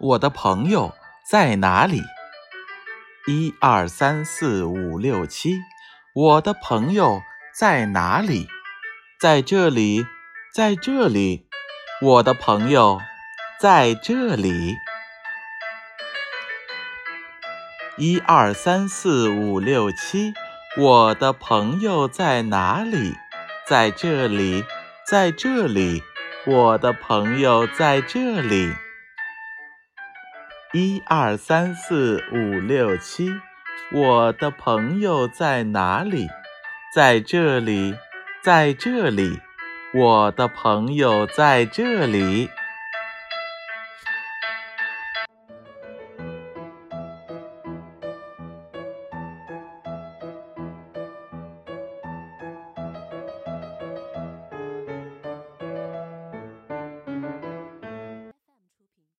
我的朋友在哪里？一二三四五六七，我的朋友在哪里？在这里，在这里，我的朋友在这里。一二三四五六七，我的朋友在哪里？在这里，在这里，我的朋友在这里。一二三四五六七，我的朋友在哪里？在这里，在这里，我的朋友在这里。